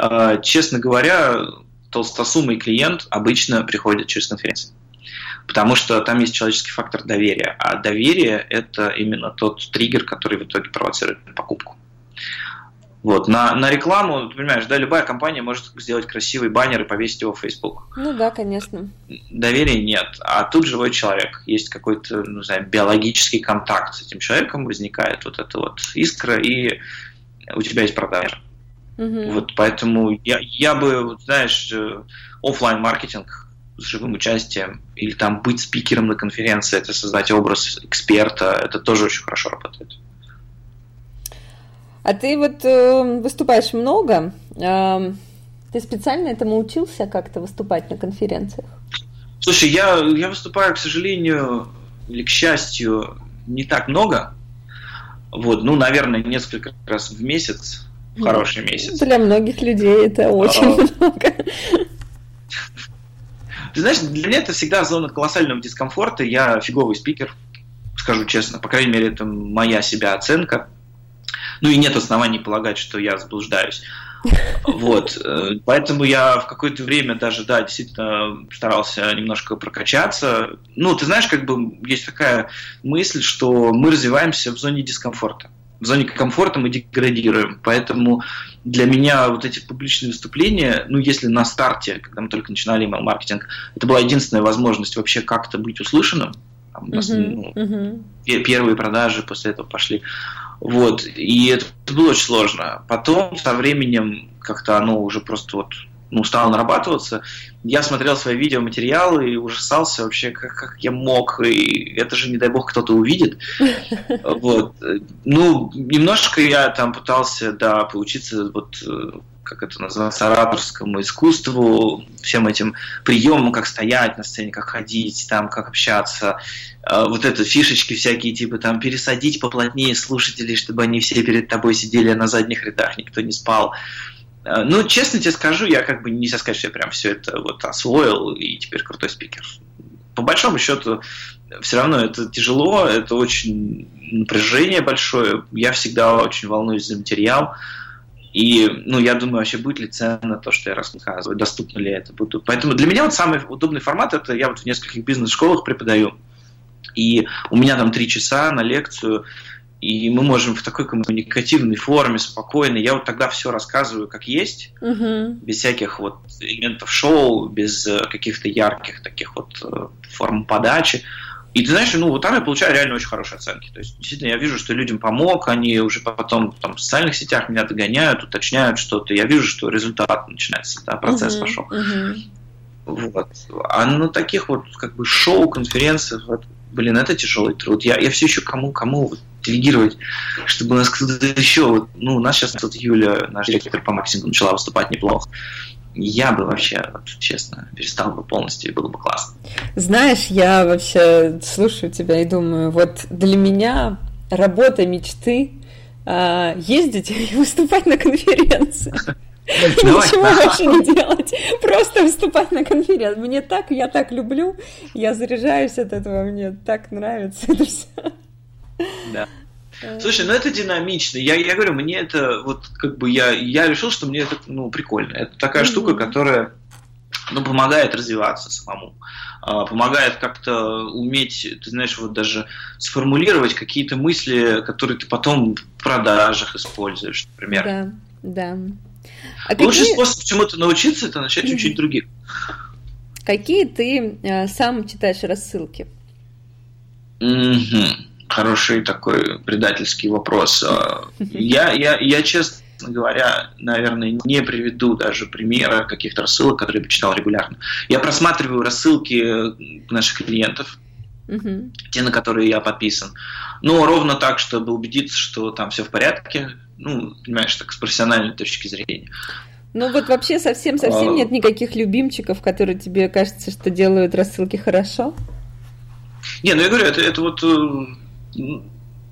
Э, честно говоря, толстосумый клиент обычно приходит через конференции. Потому что там есть человеческий фактор доверия. А доверие – это именно тот триггер, который в итоге провоцирует покупку. Вот. На, на рекламу, ты понимаешь, да, любая компания может сделать красивый баннер и повесить его в Facebook. Ну да, конечно. Доверия нет. А тут живой человек. Есть какой-то, ну, не знаю, биологический контакт с этим человеком, возникает вот эта вот искра, и у тебя есть продажа. Угу. Вот поэтому я, я бы, знаешь, э, офлайн маркетинг с живым участием или там быть спикером на конференции, это создать образ эксперта, это тоже очень хорошо работает. А ты вот э, выступаешь много. Э, ты специально этому учился как-то выступать на конференциях? Слушай, я, я выступаю, к сожалению, или к счастью, не так много. Вот, ну, наверное, несколько раз в месяц, в ну, хороший месяц. Для многих людей это очень а, много. Ты знаешь, для меня это всегда зона колоссального дискомфорта. Я фиговый спикер, скажу честно. По крайней мере, это моя себя оценка. Ну и нет оснований полагать, что я заблуждаюсь. Вот, э, поэтому я в какое-то время даже, да, действительно старался немножко прокачаться. Ну, ты знаешь, как бы есть такая мысль, что мы развиваемся в зоне дискомфорта. В зоне комфорта мы деградируем. Поэтому для меня вот эти публичные выступления, ну, если на старте, когда мы только начинали email-маркетинг, это была единственная возможность вообще как-то быть услышанным. Там, uh-huh, ну, uh-huh. Первые продажи после этого пошли. Вот, и это было очень сложно. Потом со временем как-то оно уже просто вот ну, стало нарабатываться. Я смотрел свои видеоматериалы и ужасался вообще, как, как я мог, и это же, не дай бог, кто-то увидит. Вот. Ну, немножко я там пытался, да, поучиться вот как это называется, ораторскому искусству, всем этим приемам, как стоять на сцене, как ходить, там, как общаться, э, вот это фишечки всякие, типа там пересадить поплотнее слушателей, чтобы они все перед тобой сидели на задних рядах, никто не спал. Э, ну, честно тебе скажу, я как бы нельзя сказать, что я прям все это вот освоил и теперь крутой спикер. по большому счету все равно это тяжело, это очень напряжение большое. Я всегда очень волнуюсь за материал. И, ну, я думаю, вообще будет ли ценно то, что я рассказываю, доступно ли это будет. Поэтому для меня вот самый удобный формат, это я вот в нескольких бизнес-школах преподаю. И у меня там три часа на лекцию, и мы можем в такой коммуникативной форме, спокойно. Я вот тогда все рассказываю как есть, угу. без всяких вот элементов шоу, без э, каких-то ярких таких вот э, форм подачи. И ты знаешь, ну вот там я получаю реально очень хорошие оценки. То есть, действительно, я вижу, что людям помог, они уже потом там, в социальных сетях меня догоняют, уточняют что-то. Я вижу, что результат начинается, да, процесс uh-huh, пошел. Uh-huh. Вот. А на таких вот как бы шоу, конференциях, вот, блин, это тяжелый труд. Я, я все еще кому, кому вот, делегировать, чтобы у нас кто-то еще, вот, ну, у нас сейчас тут Юля, наш директор по маркетингу, начала выступать неплохо я бы вообще, вот, честно, перестал бы полностью, и было бы классно. Знаешь, я вообще слушаю тебя и думаю, вот для меня работа мечты а, ездить и выступать на конференции. Ничего больше не делать, просто выступать на конференции. Мне так, я так люблю, я заряжаюсь от этого, мне так нравится это все. Да. Слушай, ну это динамично. Я, я говорю, мне это вот как бы я, я решил, что мне это ну, прикольно. Это такая mm-hmm. штука, которая ну, помогает развиваться самому, а, помогает как-то уметь, ты знаешь, вот даже сформулировать какие-то мысли, которые ты потом в продажах используешь, например. Да, да. А Лучший какие... способ чему-то научиться это начать mm-hmm. учить других. Какие ты э, сам читаешь рассылки? Mm-hmm хороший такой предательский вопрос. А, я, я, я, честно говоря, наверное, не приведу даже примера каких-то рассылок, которые я читал регулярно. Я просматриваю рассылки наших клиентов, угу. те, на которые я подписан. Но ровно так, чтобы убедиться, что там все в порядке, ну, понимаешь, так с профессиональной точки зрения. Ну вот вообще совсем-совсем а... нет никаких любимчиков, которые тебе кажется, что делают рассылки хорошо? Не, ну я говорю, это, это вот э,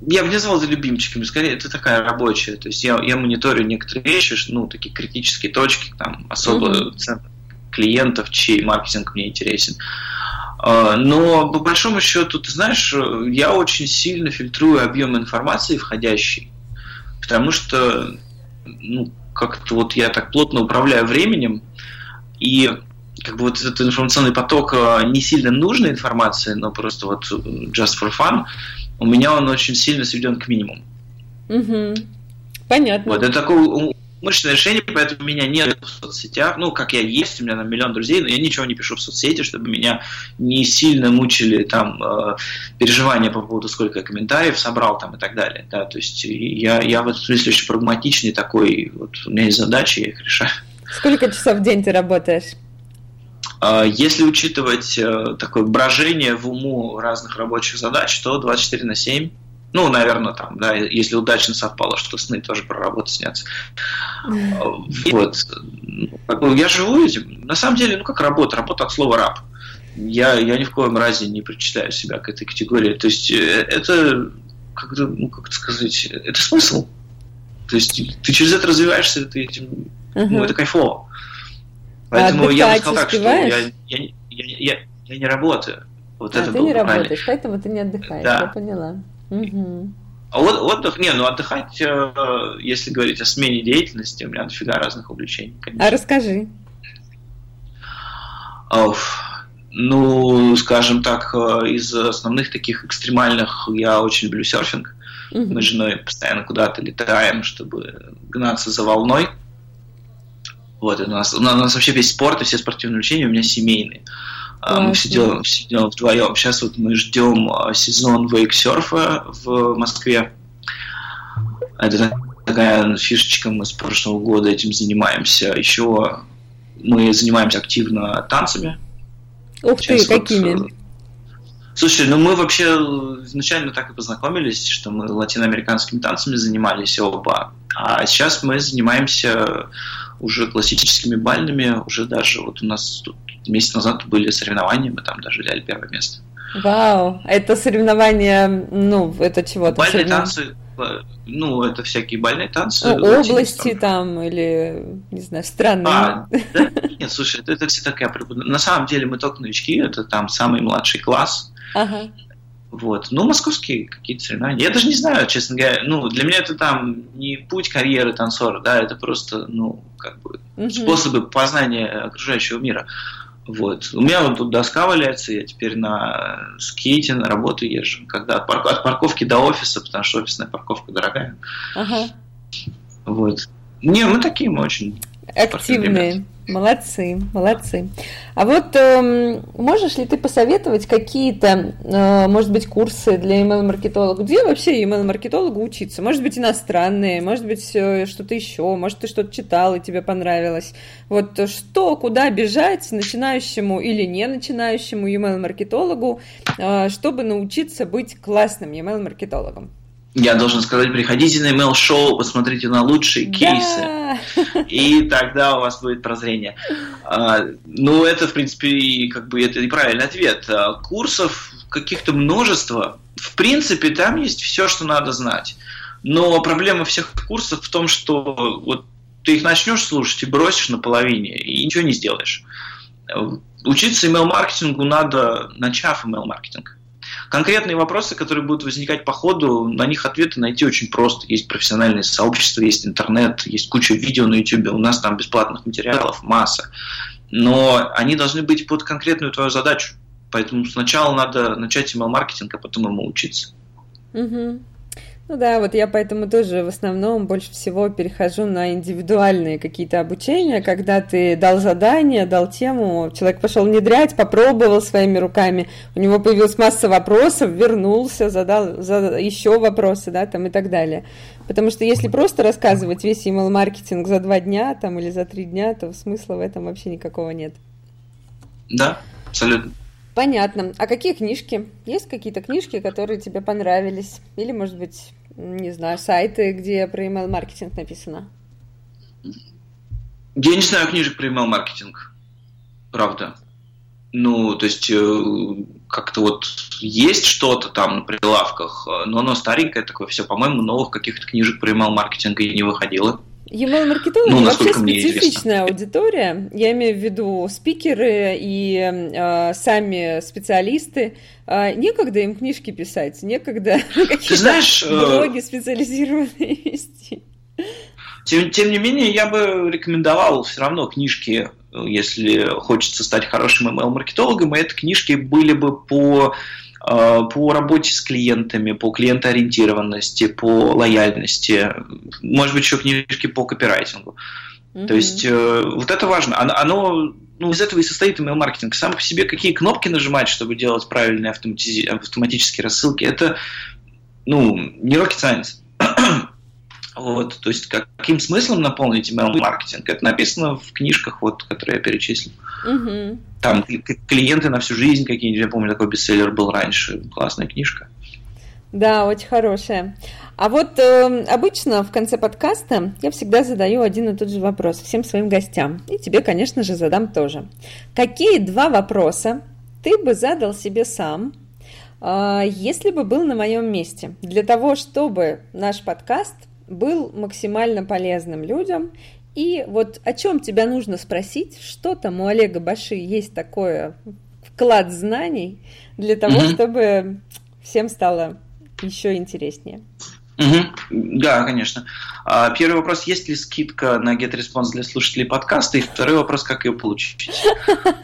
я бы не назвал это любимчиками, скорее это такая рабочая. То есть я, я мониторю некоторые вещи, ну, такие критические точки, там, особо mm-hmm. клиентов, чей маркетинг мне интересен. А, но по большому счету, ты знаешь, я очень сильно фильтрую объем информации входящей, потому что ну, как-то вот я так плотно управляю временем, и как бы вот этот информационный поток а, не сильно нужной информации, но просто вот just for fun – у меня он очень сильно сведен к минимуму. Угу. Понятно. Вот это такое умышленное решение, поэтому меня нет в соцсетях. Ну, как я есть, у меня там миллион друзей, но я ничего не пишу в соцсети, чтобы меня не сильно мучили там э, переживания по поводу, сколько я комментариев собрал там и так далее. Да, то есть я, я в этом смысле очень прагматичный такой, вот у меня есть задачи, я их решаю. Сколько часов в день ты работаешь? А, если учитывать э, такое брожение в уму разных рабочих задач, то 24 на 7 ну, наверное, там, да, если удачно совпало, что сны тоже про работу снятся. Вот. Я живу этим. На самом деле, ну, как работа? Работа от слова раб. Я, я ни в коем разе не причисляю себя к этой категории. То есть, э, это, как, ну, как это сказать, это смысл. То есть, ты через это развиваешься, ты этим, uh-huh. ну, это кайфово. Поэтому а я бы сказал так, что я, я, я, я, я не работаю. Вот а, это ты не правильно. работаешь, поэтому ты не отдыхаешь, да. я поняла. Угу. А вот отдых, не, ну отдыхать, э, если говорить о смене деятельности, у меня дофига разных увлечений, конечно. А расскажи. Оф. Ну, скажем так, э, из основных таких экстремальных я очень люблю серфинг. Угу. Мы с женой постоянно куда-то летаем, чтобы гнаться за волной. Вот, у нас, у нас вообще весь спорт и все спортивные увлечения у меня семейные. Классно. Мы все делаем, все делаем вдвоем. Сейчас вот мы ждем а, сезон вейксерфа в Москве. Это такая фишечка, мы с прошлого года этим занимаемся. Еще мы занимаемся активно танцами. Ух Сейчас ты, вот, какими? Э, слушай, ну мы вообще изначально так и познакомились, что мы латиноамериканскими танцами занимались оба. А сейчас мы занимаемся уже классическими бальными, уже даже вот у нас тут месяц назад были соревнования, мы там даже взяли первое место. Вау, это соревнования, ну, это чего-то? Бальные танцы, ну, это всякие больные танцы. Ну, области там, или, не знаю, странные. А, да? Нет, слушай, это, это все такая... На самом деле мы только новички, это там самый младший класс. Ага. Вот. Ну, московские какие-то соревнования. Я даже не знаю, честно говоря. Ну, для меня это там не путь карьеры танцора, да, это просто, ну, как бы угу. способы познания окружающего мира. Вот. У меня вот тут доска валяется, я теперь на скейте на работу езжу, когда от, парк, от парковки до офиса, потому что офисная парковка дорогая. Ага. Вот. Не, мы такие, мы очень активные. Молодцы, молодцы. А вот э, можешь ли ты посоветовать какие-то, э, может быть, курсы для email-маркетолога? Где вообще email-маркетологу учиться? Может быть, иностранные, может быть, что-то еще, может, ты что-то читал и тебе понравилось. Вот что, куда бежать начинающему или не начинающему email-маркетологу, э, чтобы научиться быть классным email-маркетологом? Я должен сказать, приходите на email шоу, посмотрите на лучшие кейсы, да. и тогда у вас будет прозрение. А, ну, это, в принципе, как бы это и правильный ответ. А, курсов каких-то множество. В принципе, там есть все, что надо знать. Но проблема всех курсов в том, что вот ты их начнешь слушать и бросишь на половине, и ничего не сделаешь. Учиться email-маркетингу надо, начав email-маркетинг. Конкретные вопросы, которые будут возникать по ходу, на них ответы найти очень просто. Есть профессиональные сообщества, есть интернет, есть куча видео на YouTube, у нас там бесплатных материалов масса. Но они должны быть под конкретную твою задачу. Поэтому сначала надо начать email-маркетинг, а потом ему учиться. Угу. Ну да, вот я поэтому тоже в основном больше всего перехожу на индивидуальные какие-то обучения, когда ты дал задание, дал тему, человек пошел внедрять, попробовал своими руками, у него появилась масса вопросов, вернулся, задал, задал еще вопросы, да, там и так далее. Потому что если просто рассказывать весь email-маркетинг за два дня там или за три дня, то смысла в этом вообще никакого нет. Да, абсолютно. Понятно. А какие книжки? Есть какие-то книжки, которые тебе понравились? Или, может быть, не знаю, сайты, где про email-маркетинг написано? Я не знаю книжек про email-маркетинг. Правда. Ну, то есть, э, как-то вот есть что-то там на прилавках, но оно старенькое такое все. По-моему, новых каких-то книжек про email-маркетинг и не выходило. Email-маркетологи ну, вообще специфичная аудитория. Я имею в виду спикеры и э, сами специалисты. Э, некогда им книжки писать, некогда какие-то э, блоги специализированные вести. Тем, тем не менее, я бы рекомендовал все равно книжки, если хочется стать хорошим email-маркетологом, и это книжки были бы по Э, по работе с клиентами, по клиентоориентированности, по лояльности, может быть, еще книжки по копирайтингу. Mm-hmm. То есть э, вот это важно. Оно, оно ну, из этого и состоит email-маркетинг. Сам по себе какие кнопки нажимать, чтобы делать правильные автоматизи- автоматические рассылки, это ну, не rocket science. Вот, то есть каким смыслом наполнить email-маркетинг? Это написано в книжках, вот, которые я перечислил. Угу. Там клиенты на всю жизнь какие-нибудь, я помню, такой бестселлер был раньше, классная книжка. Да, очень хорошая. А вот э, обычно в конце подкаста я всегда задаю один и тот же вопрос всем своим гостям. И тебе, конечно же, задам тоже. Какие два вопроса ты бы задал себе сам, э, если бы был на моем месте, для того, чтобы наш подкаст был максимально полезным людям. И вот о чем тебя нужно спросить, что там у Олега Баши есть такое вклад знаний для того, угу. чтобы всем стало еще интереснее. Угу. Да, конечно. А, первый вопрос, есть ли скидка на GetResponse для слушателей подкаста? И второй вопрос, как ее получить?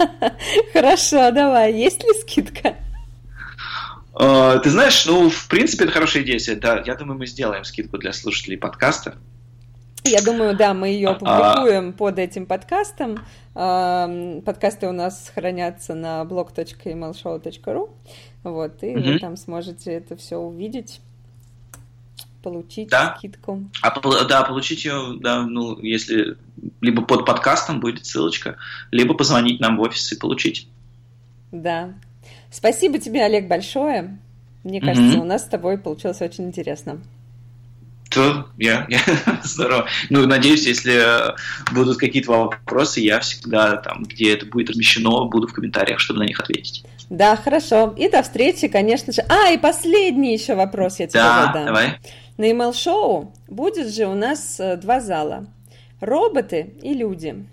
Хорошо, давай. Есть ли скидка? А, ты знаешь, ну, в принципе, это хорошая идея. Да, я думаю, мы сделаем скидку для слушателей подкаста. Я думаю, да, мы ее а, опубликуем а... под этим подкастом. Подкасты у нас хранятся на blog.emailshow.ru. Вот, и угу. вы там сможете это все увидеть получить да? скидку. А, да, получить ее, да, ну, если либо под подкастом будет ссылочка, либо позвонить нам в офис и получить. Да, Спасибо тебе, Олег, большое. Мне кажется, mm-hmm. у нас с тобой получилось очень интересно. То я, я здорово. Ну, надеюсь, если э, будут какие-то вопросы, я всегда там, где это будет размещено, буду в комментариях, чтобы на них ответить. Да, хорошо. И до встречи, конечно же. А, и последний еще вопрос я тебе да, задам. давай. На email-шоу будет же у нас э, два зала. Роботы и люди.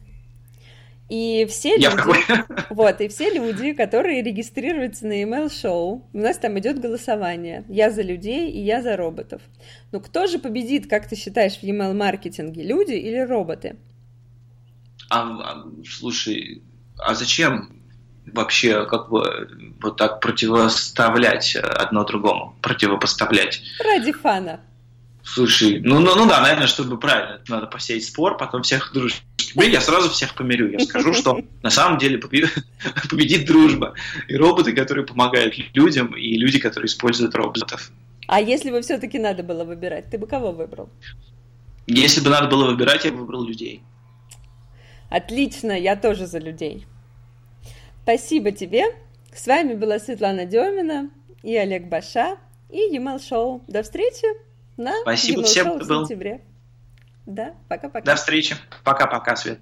И все Я люди, вот, и все люди, которые регистрируются на email шоу, у нас там идет голосование. Я за людей и я за роботов. Ну кто же победит, как ты считаешь, в email маркетинге, люди или роботы? А, а слушай, а зачем вообще как бы вот так противоставлять одно другому, противопоставлять? Ради фана. Слушай, ну, ну, ну да, наверное, чтобы правильно, надо посеять спор, потом всех дружить. Блин, я сразу всех помирю. Я скажу, что на самом деле победит дружба. И роботы, которые помогают людям, и люди, которые используют роботов. А если бы все-таки надо было выбирать, ты бы кого выбрал? Если бы надо было выбирать, я бы выбрал людей. Отлично, я тоже за людей. Спасибо тебе. С вами была Светлана Демина и Олег Баша и Емел Шоу. До встречи на Спасибо всем, кто был. сентябре. Да, пока-пока. До встречи. Пока-пока, Свет.